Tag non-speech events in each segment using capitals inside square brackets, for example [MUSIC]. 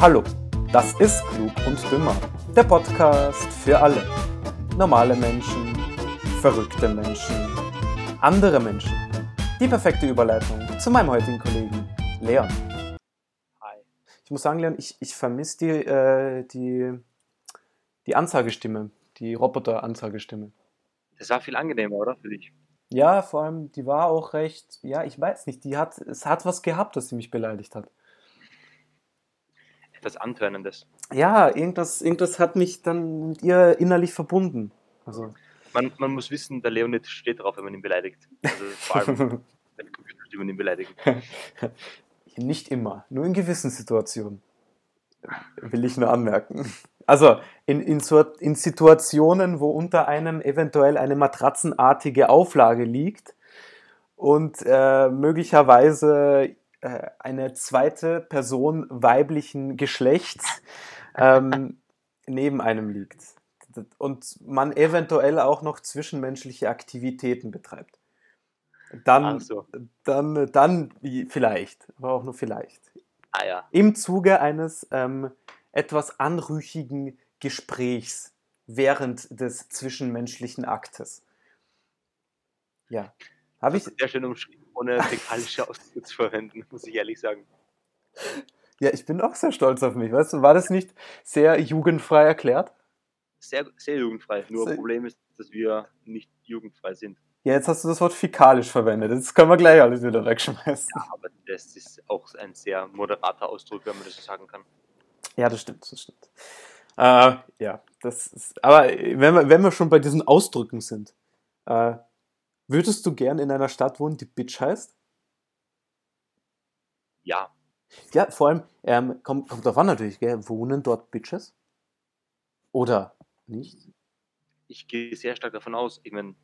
Hallo, das ist Klug und Dümmer, der Podcast für alle. Normale Menschen, verrückte Menschen, andere Menschen. Die perfekte Überleitung zu meinem heutigen Kollegen Leon. Hi. Ich muss sagen, Leon, ich, ich vermisse die, äh, die, die Ansagestimme, die Roboter-Ansagestimme. Das war viel angenehmer, oder? Für dich. Ja, vor allem, die war auch recht, ja, ich weiß nicht, die hat, es hat was gehabt, dass sie mich beleidigt hat. Etwas Antörnendes. Ja, irgendwas, irgendwas hat mich dann mit ihr innerlich verbunden. Also, Man, man muss wissen, der Leonid steht drauf, wenn man ihn beleidigt. Also [LAUGHS] vor allem, wenn Computerstimmen ihn beleidigen. nicht immer, nur in gewissen Situationen. Will ich nur anmerken. Also in, in, in Situationen, wo unter einem eventuell eine matratzenartige Auflage liegt und äh, möglicherweise äh, eine zweite Person weiblichen Geschlechts ähm, [LAUGHS] neben einem liegt. Und man eventuell auch noch zwischenmenschliche Aktivitäten betreibt. Dann, so. dann, dann vielleicht, aber auch nur vielleicht. Ah ja. Im Zuge eines ähm, etwas anrüchigen Gesprächs während des zwischenmenschlichen Aktes. Ja. Habe ich, Sehr schön umschrieben, ohne fäkalische Ausdrücke zu verwenden, muss ich ehrlich sagen. ja, ich bin auch sehr stolz auf mich. Weißt du, war das nicht sehr jugendfrei erklärt? Sehr, sehr jugendfrei. Nur Sehr- Problem ist, dass wir nicht jugendfrei sind. Ja, jetzt hast du das Wort fäkalisch verwendet. Das können wir gleich alles wieder wegschmeißen. Ja, aber das ist auch ein sehr moderater Ausdruck, wenn man das so sagen kann. Ja, das stimmt, das stimmt. Äh, ja, das ist, aber wenn wir, wenn wir schon bei diesen Ausdrücken sind, äh, würdest du gern in einer Stadt wohnen, die Bitch heißt? Ja, Ja, vor allem, ähm, kommt, kommt an natürlich, gell? wohnen dort Bitches? Oder nicht? ich gehe sehr stark davon aus. Ich meine,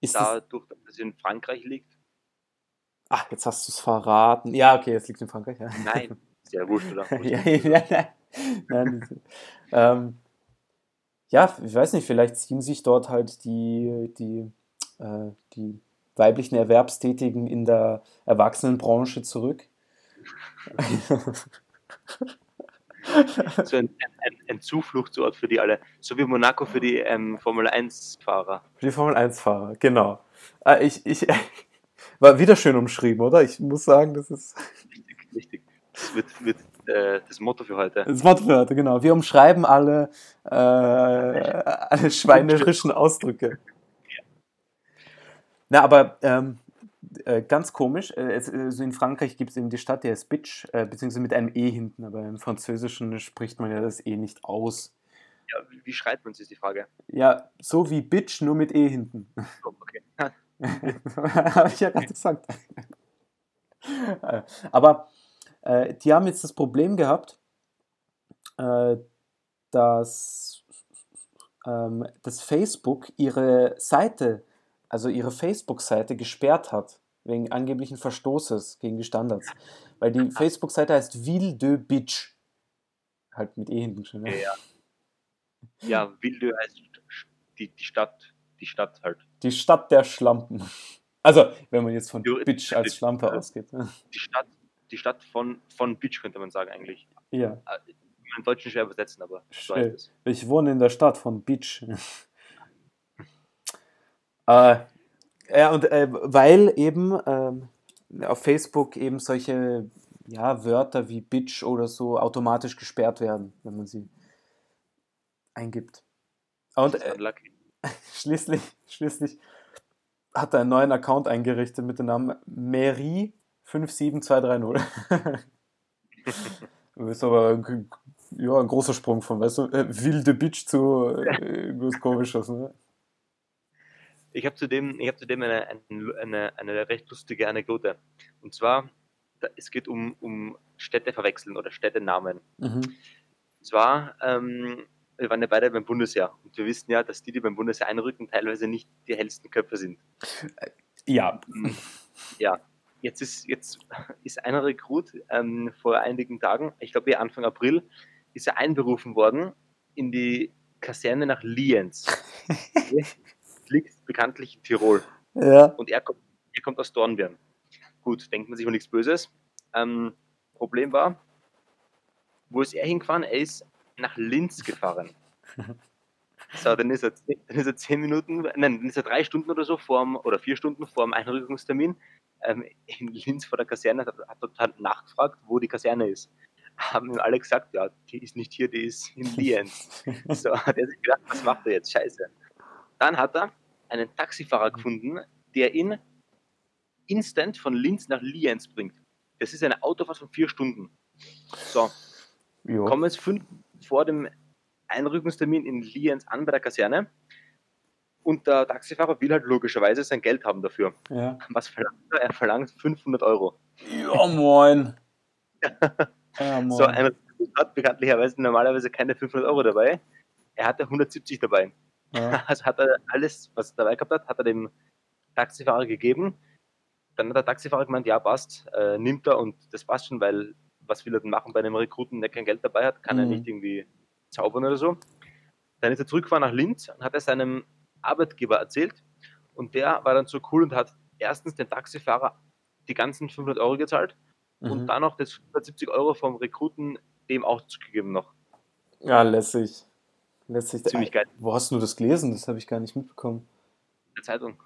dadurch, dass es in Frankreich liegt, ach, jetzt hast du es verraten. Ja, okay, es liegt in Frankreich. Ja, nein, sehr wurscht, oder? [LAUGHS] ja, ja, ja, nein, ähm, ja, ich weiß nicht, vielleicht ziehen sich dort halt die, die, die weiblichen Erwerbstätigen in der Erwachsenenbranche zurück. so ein, ein, ein Zufluchtsort für die alle. So wie Monaco für die ähm, Formel 1-Fahrer. Die Formel-1-Fahrer, genau. Äh, ich, ich, [LAUGHS] war wieder schön umschrieben, oder? Ich muss sagen, das ist Richtig, richtig. Das wird, wird äh, das Motto für heute. das Wort für heute, genau. Wir umschreiben alle, äh, alle [LAUGHS] schweinerischen Ausdrücke. Na, aber ähm, äh, ganz komisch, äh, es, also in Frankreich gibt es eben die Stadt, die heißt Bitch, äh, beziehungsweise mit einem E hinten, aber im Französischen spricht man ja das E nicht aus. Ja, wie, wie schreibt man sich, ist die Frage. Ja, so wie Bitch, nur mit E hinten. Oh, okay. [LAUGHS] Habe ich ja gerade gesagt. Äh, Aber äh, die haben jetzt das Problem gehabt, dass, ähm, dass Facebook ihre Seite, also ihre Facebook-Seite gesperrt hat, wegen angeblichen Verstoßes gegen die Standards. Weil die Facebook-Seite heißt Ville de Bitch. Halt mit E hinten schon. Ne? Ja. Ja, Wilde heißt die, die Stadt, die Stadt halt. Die Stadt der Schlampen. Also, wenn man jetzt von Jo, Bitch als Schlampe ja. ausgeht. ne? Die Stadt, die Stadt von, von Bitch könnte man sagen eigentlich. Ja. Äh, Im Deutschen schwer übersetzen, aber so heißt es. Ich wohne in der Stadt von Bitch. Äh, ja, und äh, weil eben ähm, auf Facebook eben solche ja, Wörter wie Bitch oder so automatisch gesperrt werden, wenn man sie eingibt. Und äh, [LAUGHS] schließlich, schließlich hat er einen neuen Account eingerichtet mit dem Namen Mary57230. Das [LAUGHS] ist aber ein, ja, ein großer Sprung von, weißt du, äh, wilde Bitch zu äh, [LAUGHS] irgendwas Komisches. Ne? Ich habe zudem, ich hab zudem eine, eine, eine recht lustige Anekdote. Und zwar, es geht um, um Städte verwechseln oder Städtenamen. Mhm. Und zwar, ähm, wir waren ja beide beim Bundesheer und wir wissen ja, dass die, die beim Bundesheer einrücken, teilweise nicht die hellsten Köpfe sind. Ja. Ja, jetzt ist, jetzt ist einer Rekrut ähm, vor einigen Tagen, ich glaube eher Anfang April, ist er einberufen worden in die Kaserne nach Lienz. [LAUGHS] Liegt bekanntlich in Tirol. Ja. Und er kommt, er kommt aus Dornbirn. Gut, denkt man sich mal nichts Böses. Ähm, Problem war, Wo ist er hingefahren? Er ist nach Linz gefahren. [LAUGHS] So, dann ist er, dann ist er zehn Minuten, nein, dann ist er drei Stunden oder so vorm, oder vier Stunden vor dem Einrückungstermin ähm, in Linz vor der Kaserne, hat, hat dort nachgefragt, wo die Kaserne ist. Haben ihm alle gesagt, ja, die ist nicht hier, die ist in Lienz. [LAUGHS] so, hat er sich gedacht, was macht er jetzt? Scheiße. Dann hat er einen Taxifahrer gefunden, der ihn instant von Linz nach Lienz bringt. Das ist eine Autofahrt von vier Stunden. So, Jo. kommen jetzt fünf vor dem Einrückungstermin in Lienz an bei der Kaserne. Und der Taxifahrer will halt logischerweise sein Geld haben dafür. Ja. Was verlangt er? Er verlangt 500 Euro. Ja, moin. [LAUGHS] Ja, moin. So, einer hat bekanntlicherweise normalerweise keine 500 Euro dabei. Er hatte 170 dabei. Ja. [LAUGHS] Also hat er alles, was er dabei gehabt hat, hat er dem Taxifahrer gegeben. Dann hat der Taxifahrer gemeint, ja, passt, äh, nimmt er und das passt schon, weil was will er denn machen bei einem Rekruten, der kein Geld dabei hat, kann er Mhm. nicht irgendwie zaubern oder so. Dann ist er zurückgefahren nach Linz und hat er seinem Arbeitgeber erzählt und der war dann so cool und hat erstens den Taxifahrer die ganzen 500 Euro gezahlt und Mhm. dann noch das 170 Euro vom Rekruten dem auch zugegeben noch. ja, lässig. Lässig. Ziemlich geil. Wo hast du das gelesen? Das habe ich gar nicht mitbekommen. In der Zeitung.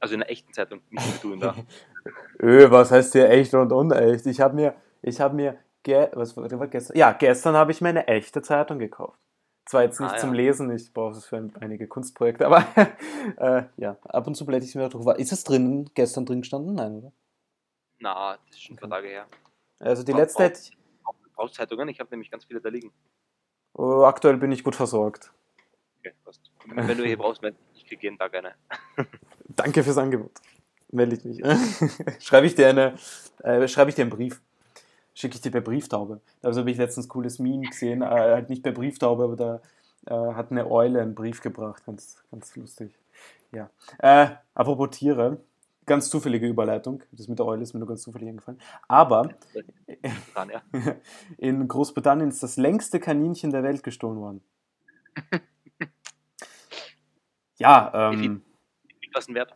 Also in der echten Zeitung, nicht du in der. [LAUGHS] Öh, was heißt hier echt und unecht? Ich habe mir, ich habe mir, ge was war war gestern? Ja, gestern habe ich mir eine echte Zeitung gekauft. Zwar jetzt nicht Ah, ja. zum Lesen, ich brauche es für ein, einige Kunstprojekte, aber [LAUGHS] äh, ja, ab und zu blätter ich mir durch. War- Ist es drin, gestern drin gestanden? Nein, oder? Na, das ist schon ein paar Tage her. Also die letzte hätte ich, Brauchst Zeitungen? Ich habe nämlich ganz viele da liegen. Oh, aktuell bin ich gut versorgt. Okay, passt. Wenn du hier brauchst, ich kriege jeden Tag eine. [LAUGHS] Danke fürs Angebot. Melde ich mich. [LAUGHS] schreibe ich dir eine, äh, schreibe ich dir einen Brief. Schicke ich dir per Brieftaube. Also habe ich letztens cooles Meme gesehen, äh, halt nicht per Brieftaube, aber da äh, hat eine Eule einen Brief gebracht. Ganz, ganz lustig. Ja. Äh, apropos Tiere, ganz zufällige Überleitung. Das mit der Eule ist mir nur ganz zufällig eingefallen. Aber [LAUGHS] in Großbritannien ist das längste Kaninchen der Welt gestohlen worden. [LAUGHS] Ja, ähm, was denn wert?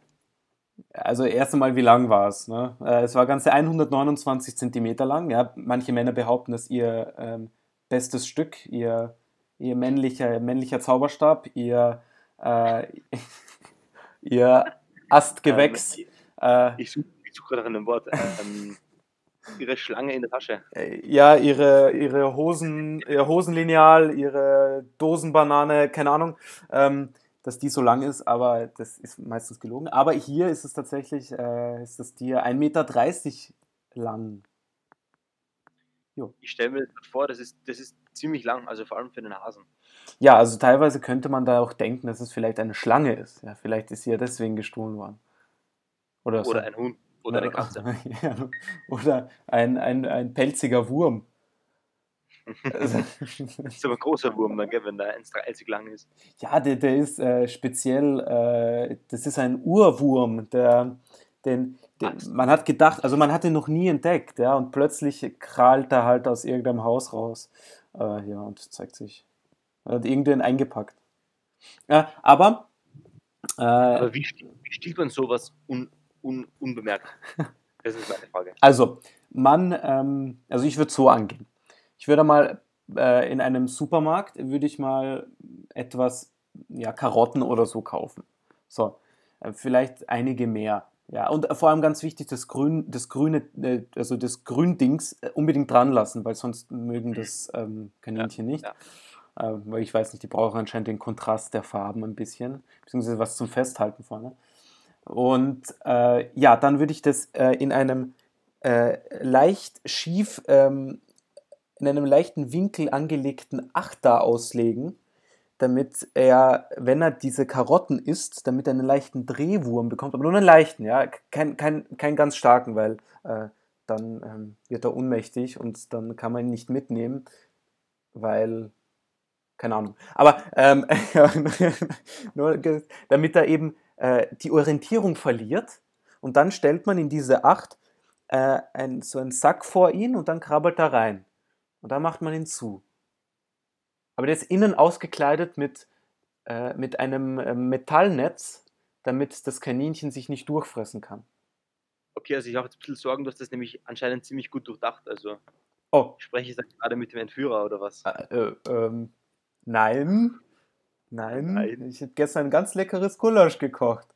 also erst einmal, wie lang war es? Ne? Äh, Es war ganze 129 Zentimeter lang. Ja? Manche Männer behaupten, dass ihr ähm, bestes Stück, ihr, ihr männlicher, männlicher Zauberstab, ihr, äh, [LAUGHS] ihr Astgewächs, Ähm, äh, ich suche such gerade nach einem Wort. Ähm, ihre Schlange in der Tasche. äh, ja, ihre, ihre Hosen, ihr Hosenlineal, ihre Dosenbanane, keine Ahnung, ähm, dass die so lang ist, aber das ist meistens gelogen. Aber hier ist es tatsächlich, äh, ist das Tier 1,30 Meter lang. Ich stelle mir das vor, das ist, das ist ziemlich lang, also vor allem für den Hasen. Ja, also teilweise könnte man da auch denken, dass es vielleicht eine Schlange ist. Ja, vielleicht ist sie ja deswegen gestohlen worden. Oder, so. Oder ein Hund. Oder eine Katze. [LAUGHS] Ja, oder ein, ein, ein pelziger Wurm. Also, [LAUGHS] Das ist aber ein großer Wurm, dann, gell, wenn der 1,30 lang ist. ja, der, der ist äh, speziell, äh, das ist ein Urwurm, der, den, den, man hat gedacht, also man hat ihn noch nie entdeckt, ja, und plötzlich krallt er halt aus irgendeinem Haus raus, äh, ja, und zeigt sich, er hat irgendwen eingepackt. Ja, aber, äh, Aber wie, wie stiehlt man sowas un, un, unbemerkt? [LAUGHS] Das ist meine Frage. Also, man, ähm, also ich würde so angehen. Ich würde mal äh, in einem Supermarkt, würde ich mal etwas, ja, Karotten oder so kaufen. So, äh, vielleicht einige mehr. Ja, und vor allem ganz wichtig, das Grün, das grüne, äh, also das Gründings äh, unbedingt dran lassen, weil sonst mögen das ähm, Kaninchen nicht. ja. Äh, weil ich weiß nicht, die brauchen anscheinend den Kontrast der Farben ein bisschen, beziehungsweise was zum Festhalten vorne. Und äh, ja, dann würde ich das äh, in einem äh, leicht schief, ähm, in einem leichten Winkel angelegten Achter auslegen, damit er, wenn er diese Karotten isst, damit er einen leichten Drehwurm bekommt, aber nur einen leichten, ja, kein, kein, kein ganz starken, weil äh, dann ähm, wird er ohnmächtig und dann kann man ihn nicht mitnehmen, weil keine Ahnung. Aber ähm, [LAUGHS] nur, damit er eben äh, die Orientierung verliert und dann stellt man in diese Acht äh, ein, so einen Sack vor ihn und dann krabbelt er rein. Und dann macht man ihn zu. Aber der ist innen ausgekleidet mit, äh, mit einem äh, Metallnetz, damit das Kaninchen sich nicht durchfressen kann. Okay, also ich habe jetzt ein bisschen Sorgen, du hast das nämlich anscheinend ziemlich gut durchdacht. Also Oh. Spreche ich da gerade mit dem Entführer oder was? Äh, äh, ähm, nein. Nein. Nein. Ich habe gestern ein ganz leckeres Gulasch gekocht.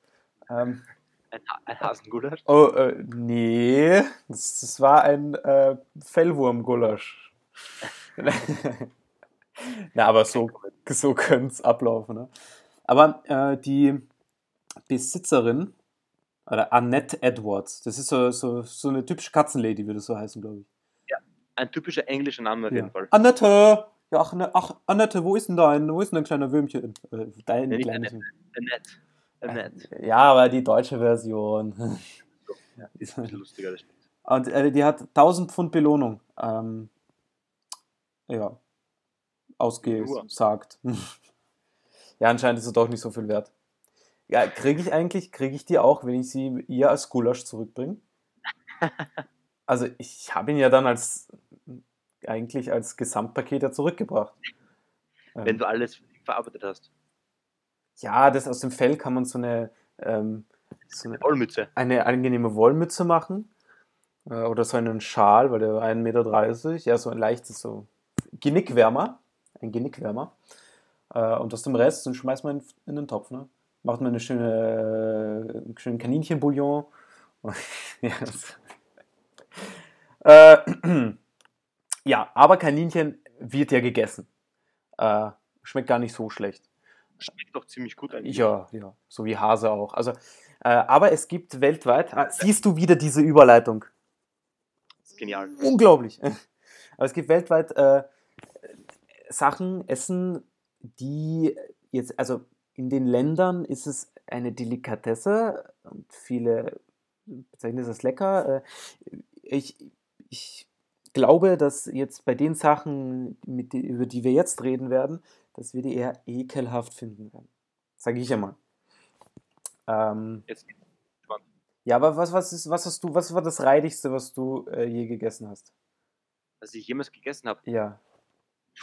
Ähm, ein, ein Hasengulasch? Oh, äh, nee. Das, das war ein äh, Fellwurmgulasch. [LAUGHS] Na, aber so, so könnte es ablaufen. Ne? Aber äh, die Besitzerin, oder Annette Edwards, das ist so, so, so eine typische Katzenlady, würde so heißen, glaube ich. Ja, ein typischer englischer Name auf ja. jeden Fall. Annette! Ja, ach, ne, ach, Annette, wo ist denn dein, wo ist denn dein kleiner Würmchen? Äh, dein ja, kleines Annette. Annette. Ja, aber die deutsche Version. [LAUGHS] ja, ist ein lustiger, das. Und äh, die hat 1000 Pfund Belohnung. Ähm, ja, ausgesagt. [LAUGHS] ja, anscheinend ist es doch nicht so viel wert. Ja, kriege ich eigentlich, kriege ich die auch, wenn ich sie ihr als Gulasch zurückbringe? [LAUGHS] also ich habe ihn ja dann als eigentlich als Gesamtpaket ja zurückgebracht. Wenn ähm, du alles verarbeitet hast. Ja, das aus dem Fell kann man so eine, ähm, so eine Wollmütze. Eine angenehme Wollmütze machen. Äh, oder so einen Schal, weil der 1,30 Meter, ja, so ein leichtes so Genickwärmer. Ein Genickwärmer. Äh, und aus dem Rest, den schmeißt man in, in den Topf. Ne? Macht man eine schöne, äh, einen schönen Kaninchenbouillon. [LAUGHS] ja, äh, [CLEARS THROAT] ja, aber Kaninchen wird ja gegessen. Äh, schmeckt gar nicht so schlecht. Schmeckt doch ziemlich gut eigentlich. Ja, ja, so wie Hase auch. Also, äh, aber es gibt weltweit, ah, siehst du wieder diese Überleitung? Das ist genial. Unglaublich. Aber es gibt weltweit äh, Sachen, Essen, die jetzt, also in den Ländern ist es eine Delikatesse und viele bezeichnen es als lecker. Äh, ich, ich glaube, dass jetzt bei den Sachen, mit, über die wir jetzt reden werden, dass wir die eher ekelhaft finden werden. Sage ich ja mal. Ähm, jetzt ja, aber was, was, ist, was hast du, was war das Reidigste, was du äh, je gegessen hast? Was ich jemals gegessen habe? Ja.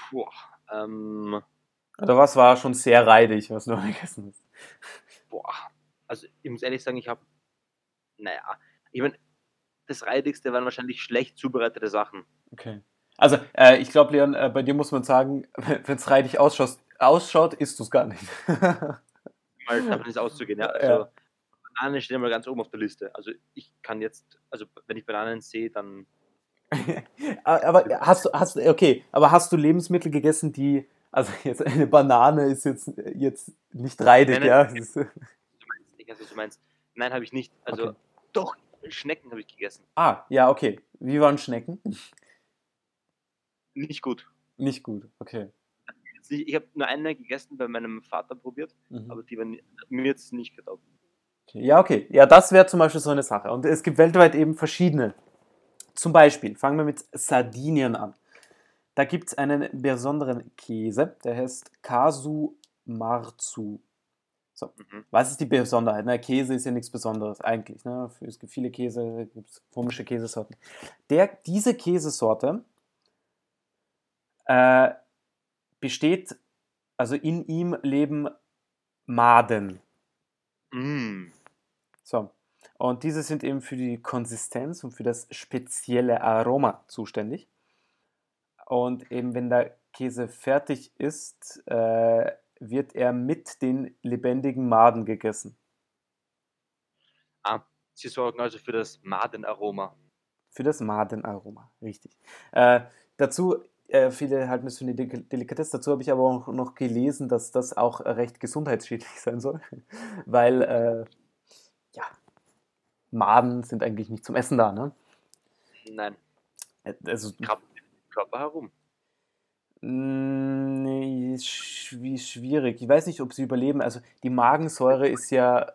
Puh, ähm, Oder was war schon sehr reidig, was du [LAUGHS] gegessen hast? Boah, also ich muss ehrlich sagen, ich habe, naja, ich meine, das Reidigste waren wahrscheinlich schlecht zubereitete Sachen. Okay. Also, äh, ich glaube, Leon, äh, bei dir muss man sagen, [LAUGHS] wenn es reidig ausschaut, ausschaut isst du es gar nicht. mal [LAUGHS] davon ist auszugehen, ja. Also, ja. Bananen stehen mal ganz oben auf der Liste. Also, ich kann jetzt, also, wenn ich Bananen sehe, dann. [LAUGHS] aber hast du, hast okay, aber hast du Lebensmittel gegessen, die, also jetzt eine Banane ist jetzt, jetzt nicht reidig, nein, nein, ja? Du meinst nicht, also du meinst, nein, habe ich nicht. Also, okay. doch, Schnecken habe ich gegessen. Ah, ja, okay. Wie waren Schnecken? Nicht gut. Nicht gut, okay. Ich habe nur eine gegessen, bei meinem Vater probiert, mhm. aber die waren mir jetzt nicht getaugt. Okay. Ja, okay. Ja, das wäre zum Beispiel so eine Sache. Und es gibt weltweit eben verschiedene. Zum Beispiel, fangen wir mit Sardinien an. Da gibt es einen besonderen Käse, der heißt Casu Marzu. So. Mhm. Was ist die Besonderheit? Na, Käse ist ja nichts Besonderes eigentlich. Ne? Es gibt viele Käse, gibt komische Käsesorten. Der, diese Käsesorte äh, besteht, also in ihm leben Maden. Mm. So. Und diese sind eben für die Konsistenz und für das spezielle Aroma zuständig. Und eben wenn der Käse fertig ist, äh, wird er mit den lebendigen Maden gegessen. Ah, Sie sorgen also für das Madenaroma. Für das Madenaroma, richtig. Äh, dazu, äh, viele halten es für eine Delikatesse, dazu habe ich aber auch noch gelesen, dass das auch recht gesundheitsschädlich sein soll, [LAUGHS] weil, äh, ja, Maden sind eigentlich nicht zum Essen da, ne? Nein. Äh, also, Krabben im Körper herum. Hm, nee, schwierig. Ich weiß nicht, ob sie überleben. Also die Magensäure ist ja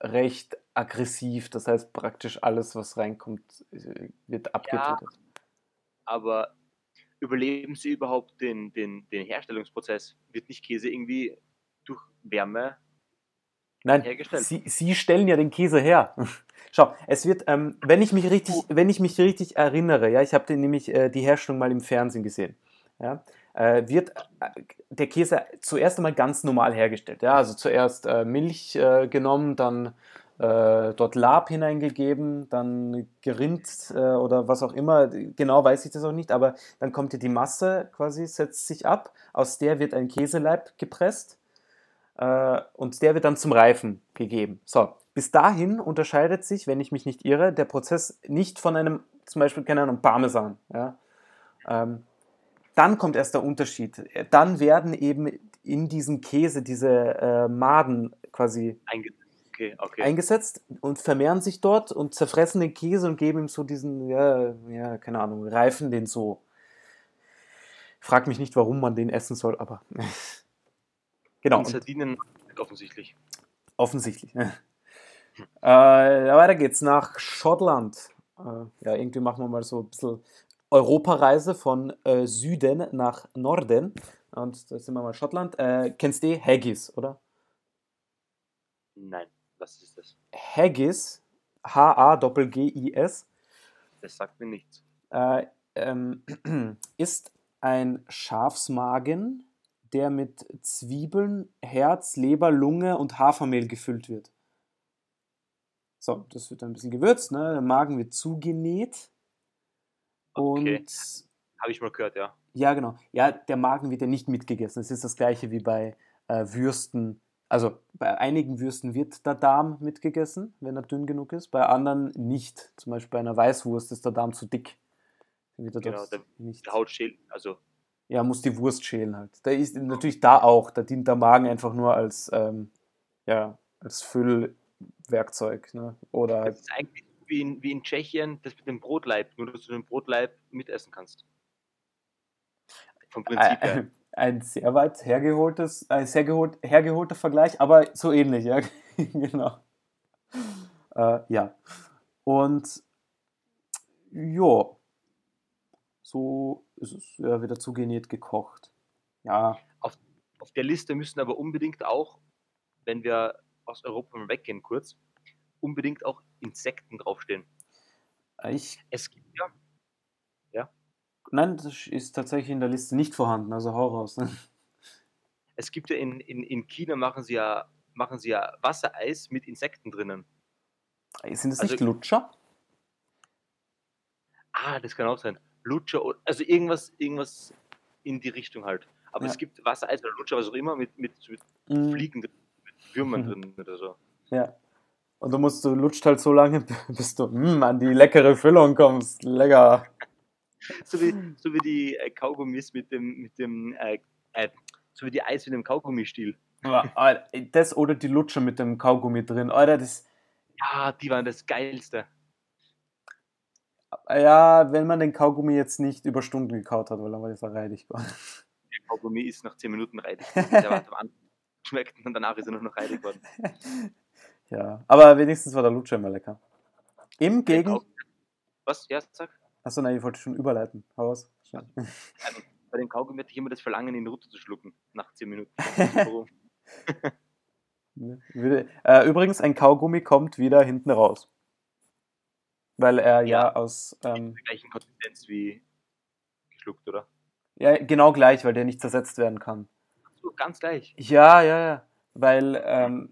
recht aggressiv. Das heißt, praktisch alles, was reinkommt, wird abgetötet. Ja, aber überleben sie überhaupt den, den, den Herstellungsprozess? Wird nicht Käse irgendwie durch Wärme Nein, hergestellt? Sie, sie stellen ja den Käse her. [LAUGHS] Schau, es wird, ähm, wenn ich mich richtig, wenn ich mich richtig erinnere, ja, ich habe nämlich äh, die Herstellung mal im Fernsehen gesehen. Ja, wird äh, der Käse zuerst einmal ganz normal hergestellt. Ja? Also zuerst äh, Milch äh, genommen, dann äh, dort Lab hineingegeben, dann gerinnt äh, oder was auch immer, genau weiß ich das auch nicht, aber dann kommt hier die Masse quasi, setzt sich ab, aus der wird ein Käseleib gepresst äh, und der wird dann zum Reifen gegeben. So, bis dahin unterscheidet sich, wenn ich mich nicht irre, der Prozess nicht von einem, zum Beispiel, keine Ahnung, Parmesan. Ja? Ähm, dann kommt erst der Unterschied. Dann werden eben in diesen Käse diese äh, Maden quasi Einge okay, okay. eingesetzt und vermehren sich dort und zerfressen den Käse und geben ihm so diesen, ja, ja keine Ahnung, reifen den so. Frag mich nicht, warum man den essen soll, aber [LAUGHS] genau. Und Sardinen offensichtlich. Offensichtlich. [LAUGHS] äh, weiter geht's nach Schottland. Äh, ja, irgendwie machen wir mal so ein bisschen Europareise von äh, Süden nach Norden. Und da sind wir mal Schottland. Äh, kennst du Haggis, oder? Nein, was ist das? Haggis, H-A-G-G-I-S, Das sagt mir nichts. äh, ähm, [CLEARS THROAT] ist ein Schafsmagen, der mit Zwiebeln, Herz, Leber, Lunge und Hafermehl gefüllt wird. So, das wird dann ein bisschen gewürzt, ne? Der Magen wird zugenäht. Und Okay. Habe ich mal gehört, ja. ja, genau. Ja, der Magen wird ja nicht mitgegessen. Es ist das gleiche wie bei äh, Würsten. Also bei einigen Würsten wird der Darm mitgegessen, wenn er dünn genug ist. Bei anderen nicht. Zum Beispiel bei einer Weißwurst ist der Darm zu dick. Dann wird er Genau, der- nicht. Die Haut schält, also Ja, muss die Wurst schälen halt. Da ist natürlich da auch. Da dient der Magen einfach nur als, ähm, ja, als Füllwerkzeug. Ne? Oder das ist eigentlich wie in, wie in Tschechien das mit dem Brotleib, nur dass du den Brotleib mitessen kannst. Vom Prinzip her. ein, ein sehr weit hergeholtes, ein sehr geholt, hergeholter Vergleich, aber so ähnlich, ja. [LAUGHS] genau. Äh, ja. Und ja, so ist es ja wieder zugenäht gekocht. Ja, Auf der Liste müssen aber unbedingt auch, wenn wir aus Europa weggehen kurz, unbedingt auch Insekten draufstehen. ich, Es gibt ja, nein, das ist tatsächlich in der Liste nicht vorhanden, also hau raus. Ne? es gibt ja in, in, in China machen sie ja, machen sie ja Wassereis mit Insekten drinnen. Sind es Also- nicht Lutscher? Ah, das kann auch sein. Lutscher, also irgendwas, irgendwas in die Richtung halt. Aber Ja. es gibt Wassereis oder Lutscher, was auch immer, mit, mit, mit Mm, Fliegen, drin, mit Würmern Mhm. drin oder so. Ja. Und du musst, du lutscht halt so lange, [LAUGHS] bis du mm, an die leckere Füllung kommst. Lecker. So wie, so wie die äh, Kaugummis mit dem, mit dem, äh, äh, so wie die Eis mit dem Kaugummistiel. Das oder die Lutscher mit dem Kaugummi drin. Alter, das. Ja, die waren das Geilste. Ja, wenn man den Kaugummi jetzt nicht über Stunden gekaut hat, weil dann war das reidig. Der Kaugummi ist nach 10 Minuten reidig. Der war [LAUGHS] am Anfang schmeckt und danach ist er nur noch reidig geworden. [LAUGHS] Ja, aber wenigstens war der Lutscher immer lecker. Im Der Gegen. Was? Ja, sag. Achso, nein, ich wollte schon überleiten. Hau raus. Schnell. Bei dem Kaugummi hatte ich immer das Verlangen, ihn runterzuschlucken. Nach 10 Minuten. Warum? [LAUGHS] Ne, [LAUGHS] würde- Äh, übrigens, ein Kaugummi kommt wieder hinten raus. Weil er ja, Ja. aus. Ähm, Der gleichen Konsistenz wie geschluckt, oder? ja, genau gleich, weil der nicht zersetzt werden kann. So, ganz gleich. Ja, ja, ja. Weil ähm,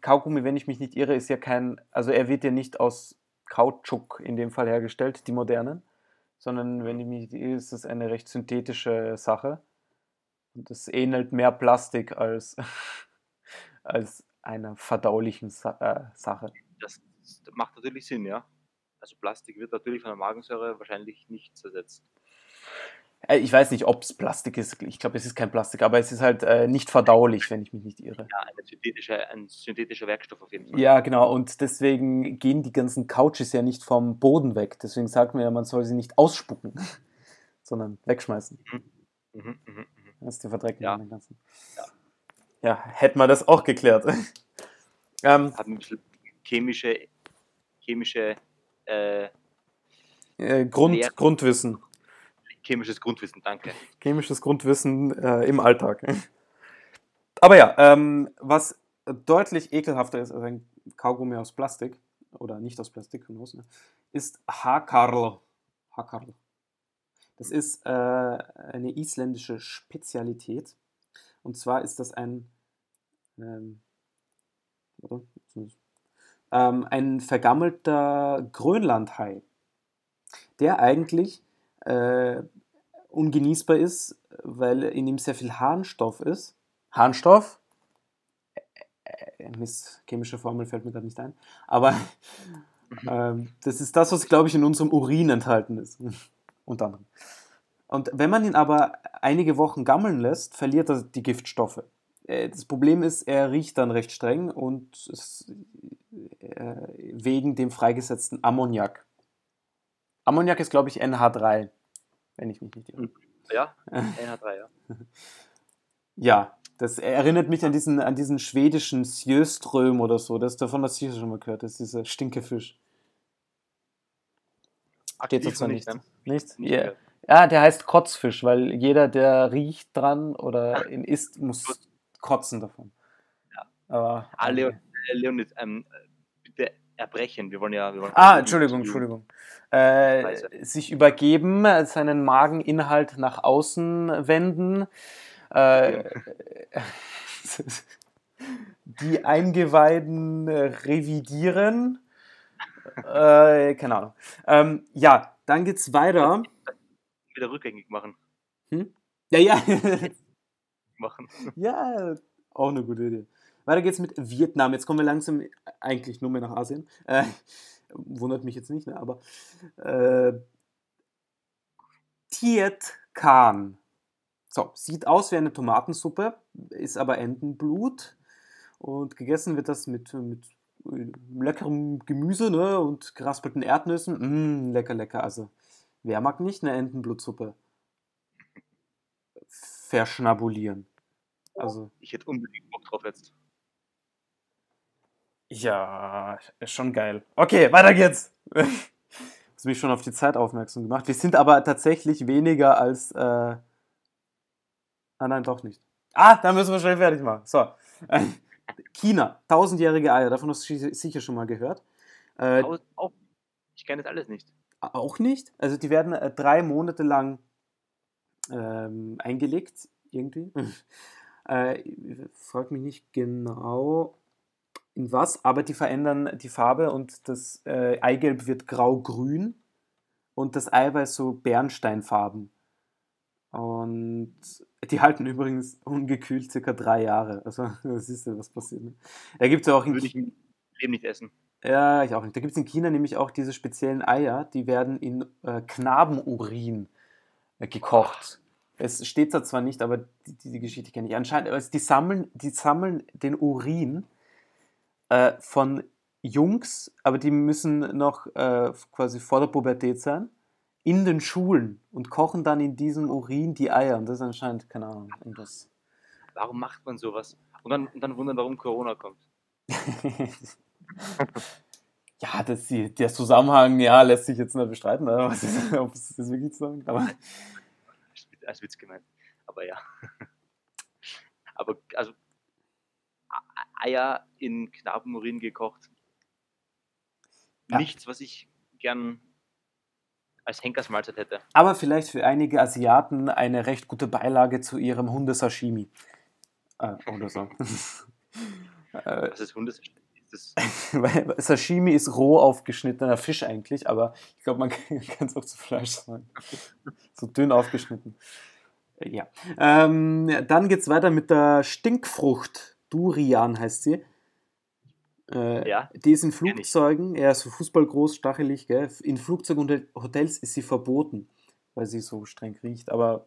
Kaugummi, wenn ich mich nicht irre, ist ja kein, also er wird ja nicht aus Kautschuk in dem Fall hergestellt, die modernen, sondern wenn ich mich nicht irre, ist es eine recht synthetische Sache. Und es ähnelt mehr Plastik als, [LAUGHS] als einer verdaulichen Sa äh, Sache. Das, das macht natürlich Sinn, ja. Also Plastik wird natürlich von der Magensäure wahrscheinlich nicht zersetzt. Äh, ich weiß nicht, ob es Plastik ist. Ich glaube, es ist kein Plastik, aber es ist halt äh, nicht verdaulich, wenn ich mich nicht irre. Ja, eine synthetische, ein synthetischer Werkstoff auf jeden Fall. Ja, genau. Und deswegen gehen die ganzen Couches ja nicht vom Boden weg. Deswegen sagt man ja, man soll sie nicht ausspucken, [LAUGHS] sondern wegschmeißen. Mhm, mhm, mhm. Das ist die Verdreckung Ja. den ganzen. Ja, hätten wir das auch geklärt. [LAUGHS] ähm, Hat ein bisschen chemische, chemische, äh, äh, Grund, Grundwissen. Chemisches Grundwissen, danke. Chemisches Grundwissen äh, im Alltag. [LAUGHS] Aber ja, ähm, was deutlich ekelhafter ist als ein Kaugummi aus Plastik, oder nicht aus Plastik, ne, ist Hakarl. Hakarl. Das ist äh, eine isländische Spezialität. Und zwar ist das ein. Ähm, ähm, ein vergammelter Grönlandhai, der eigentlich äh, ungenießbar ist, weil in ihm sehr viel Harnstoff ist. Harnstoff? Äh, äh, Mist, chemische Formel fällt mir gerade nicht ein. Aber [LAUGHS] ähm, das ist das, was, glaube ich, in unserem Urin enthalten ist. [LAUGHS] Unter anderem. Und wenn man ihn aber einige Wochen gammeln lässt, verliert er die Giftstoffe. Äh, das Problem ist, er riecht dann recht streng und es, äh, wegen dem freigesetzten Ammoniak. Ammoniak ist, glaube ich, NH3, wenn ich mich nicht irre. Ja, NH3, ja. [LAUGHS] Ja, das erinnert mich an diesen, an diesen schwedischen Sjöström oder so. Das davon hast du sicher schon mal gehört. Das ist dieser Stinkefisch. Steht dazu nicht. ne? Nicht? Nicht Ja. gehört. ja, der heißt Kotzfisch, weil jeder, der riecht dran oder [LAUGHS] ihn isst, muss kotzen davon. Ja. Aber, Ah, Leon, äh, Leonid, ähm, erbrechen. Wir wollen ja. Wir wollen Ah, Entschuldigung, Entschuldigung. Äh, sich übergeben, seinen Mageninhalt nach außen wenden, äh, [LAUGHS] die Eingeweiden äh, revidieren. Äh, keine Ahnung. Ähm, ja, dann geht's weiter. Wieder rückgängig machen. Ja, ja. machen. [LAUGHS] ja, auch eine gute Idee. Weiter geht's mit Vietnam. Jetzt kommen wir langsam eigentlich nur mehr nach Asien. Äh, wundert mich jetzt nicht, ne? aber äh, Tiet Khan. So, sieht aus wie eine Tomatensuppe, ist aber Entenblut. Und gegessen wird das mit, mit äh, leckerem Gemüse ne? und geraspelten Erdnüssen. Mm, lecker, lecker. Also, wer mag nicht eine Entenblutsuppe verschnabulieren? Also, Ich hätte unbedingt Bock drauf jetzt. Ja, ist schon geil. Okay, weiter geht's. [LAUGHS] Du hast mich schon auf die Zeit aufmerksam gemacht. Wir sind aber tatsächlich weniger als. Äh... Ah, nein, doch nicht. Ah, dann müssen wir schnell fertig machen. So. [LAUGHS] China, tausendjährige Eier, davon hast du si- sicher schon mal gehört. Äh, Auch, auch, ich kenne das alles nicht. auch nicht. Also die werden äh, drei Monate lang ähm, eingelegt, irgendwie. [LAUGHS] äh, frag mich nicht genau in was, aber die verändern die Farbe und das äh, Eigelb wird grau-grün und das Eiweiß so Bernsteinfarben. Und die halten übrigens ungekühlt circa drei Jahre. Also, [LAUGHS] das ist ja was passiert. Ne? Da gibt es ja auch in Würde ich im Leben nicht essen. ja, ich auch nicht. Da gibt es in China nämlich auch diese speziellen Eier, die werden in äh, Knabenurin äh, gekocht. Es steht da zwar nicht, aber die, die, die Geschichte kenne ich. Anscheinend, also die, sammeln, die sammeln den Urin äh, von Jungs, aber die müssen noch äh, quasi vor der Pubertät sein, in den Schulen und kochen dann in diesem Urin die Eier. Und das ist anscheinend, keine Ahnung, irgendwas. Warum macht man sowas? Und dann, und dann wundern, warum Corona kommt. [LAUGHS] ja, das, der Zusammenhang, ja, lässt sich jetzt nicht bestreiten, oder? Was ist, ob es das wirklich so ist. Aber Als Witz- gemeint. Aber ja. [LAUGHS] Aber also Eier in Knabenurin gekocht. Ja. Nichts, was ich gern als Henkersmahlzeit hätte. Aber vielleicht für einige Asiaten eine recht gute Beilage zu ihrem Hundesashimi. Äh, oder so. [LAUGHS] äh, Was ist Hundes? Ist das, weil [LAUGHS] Sashimi ist roh aufgeschnittener Fisch eigentlich, aber ich glaube, man [LAUGHS] kann es auch zu Fleisch sagen. So dünn aufgeschnitten. Äh, Ja. Ähm, dann geht es weiter mit der Stinkfrucht. Durian heißt sie. Äh, Ja, Die ist in. Flugzeugen, ja, so fußballgroß, stachelig, gell? In Flugzeugen und Hotels ist sie verboten, weil sie so streng riecht. Aber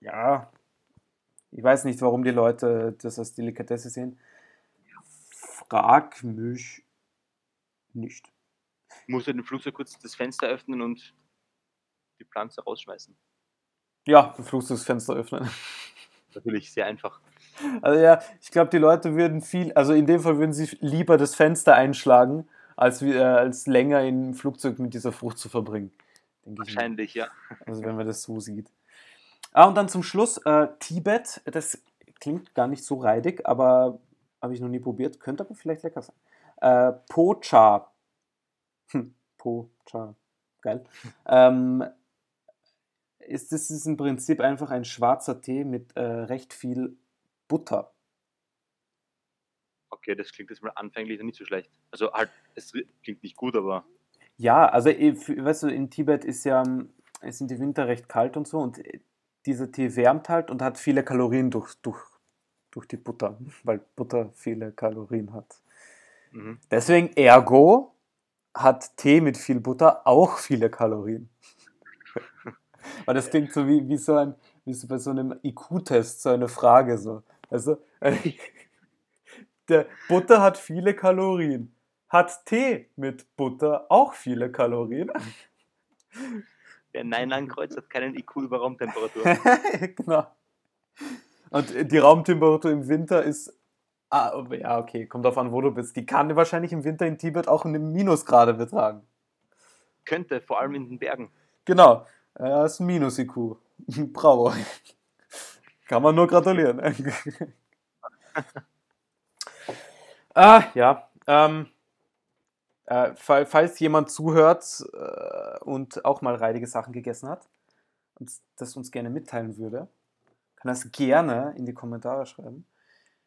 ja, ich weiß nicht, warum die Leute das als Delikatesse sehen. Frag mich nicht. muss in dem Flugzeug kurz das Fenster öffnen und die Pflanze rausschmeißen. Ja, ein Flugzeugfenster öffnen. Natürlich sehr einfach. Also ja, ich glaube, die Leute würden viel, also in dem Fall würden sie lieber das Fenster einschlagen, als, äh, als länger im Flugzeug mit dieser Frucht zu verbringen. Wahrscheinlich, ja. Also wenn man das so sieht. Ah, und dann zum Schluss äh, Tibet. Das klingt gar nicht so reidig, aber habe ich noch nie probiert. Könnte aber vielleicht lecker sein. Äh, Pocha. Hm, Pocha. Geil. Ähm, ist, das ist im Prinzip einfach ein schwarzer Tee mit äh, recht viel Butter. Okay, das klingt jetzt mal anfänglich nicht so schlecht. Also halt, es klingt nicht gut, aber Ja, also f- weißt du, in Tibet ist ja, ähm, sind die Winter recht kalt und so und äh, dieser Tee wärmt halt und hat viele Kalorien durch, durch, durch die Butter, [LAUGHS] weil Butter viele Kalorien hat. mhm. Deswegen, ergo, hat Tee mit viel Butter auch viele Kalorien. [LAUGHS] Weil das klingt so wie, wie so ein, wie so bei so einem IQ-Test, so eine Frage so. Also, [LAUGHS] der Butter hat viele Kalorien. Hat Tee mit Butter auch viele Kalorien? [LAUGHS] Wer Nein ankreuzt, hat keinen IQ über Raumtemperatur. [LAUGHS] genau. Und die Raumtemperatur im Winter ist. Ah, ja, okay, kommt drauf an, wo du bist. Die kann wahrscheinlich im Winter in Tibet auch eine Minusgrade betragen. Könnte, vor allem in den Bergen. Genau. Er ist ein Minus-IQ. Bravo. Kann man nur gratulieren. [LAUGHS] ah, ja. Ähm, äh, fall- falls jemand zuhört äh, und auch mal reidige Sachen gegessen hat und das uns gerne mitteilen würde, kann das gerne in die Kommentare schreiben.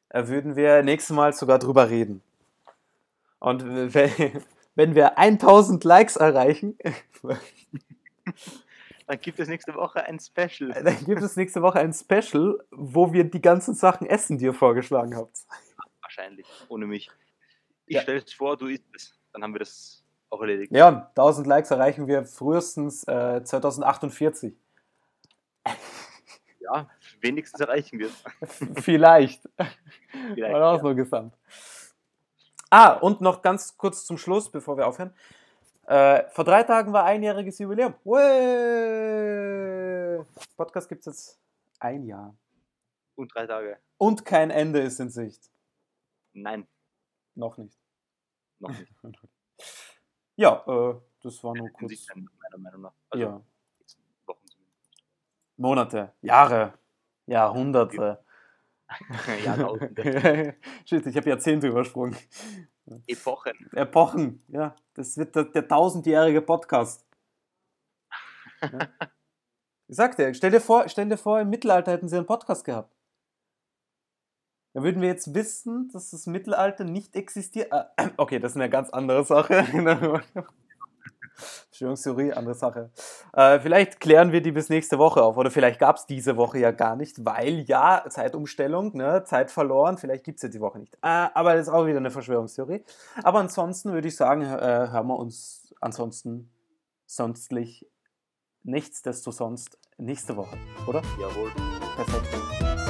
Äh, würden wir nächstes Mal sogar drüber reden. Und wenn, [LAUGHS] wenn wir 1000 Likes erreichen, [LAUGHS] Dann gibt es nächste Woche ein Special. Dann gibt es nächste Woche ein Special, wo wir die ganzen Sachen essen, die ihr vorgeschlagen habt. Wahrscheinlich, ohne mich. Ich Ja. stelle es vor, du isst es. Dann haben wir das auch erledigt. Ja, 1000 Likes erreichen wir frühestens äh, 2048. Ja, wenigstens erreichen wir es. Vielleicht. Vielleicht, War auch ja. so gesamt. Ah, und noch ganz kurz zum Schluss, bevor wir aufhören. Äh, vor drei Tagen war einjähriges Jubiläum. Whey! Podcast gibt es jetzt ein Jahr. Und drei Tage. Und kein Ende ist in Sicht. Nein, Noch nicht. noch nicht. [LAUGHS] Ja, äh, das war nur kurz. meiner Meinung nach. Also, ja. Monate, Jahre, Jahrhunderte. [LAUGHS] Jahrtausende. [LAUGHS] Shit, ich habe Jahrzehnte übersprungen. Epochen. Epochen, ja. Das wird der, der tausendjährige Podcast. Ja. Ich sag dir, stell dir, vor, stell dir vor, im Mittelalter hätten sie einen Podcast gehabt. Da würden wir jetzt wissen, dass das Mittelalter nicht existiert. Ah, [CLEARS THROAT] okay, das ist eine ganz andere Sache. [LAUGHS] Verschwörungstheorie, andere Sache. Äh, vielleicht klären wir die bis nächste Woche auf. Oder vielleicht gab es diese Woche ja gar nicht, weil ja, Zeitumstellung, ne, Zeit verloren, vielleicht gibt es ja die Woche nicht. Äh, aber das ist auch wieder eine Verschwörungstheorie. Aber ansonsten würde ich sagen, äh, hören wir uns ansonsten sonstlich nichts desto sonst nächste Woche, oder? Jawohl. Perfekt.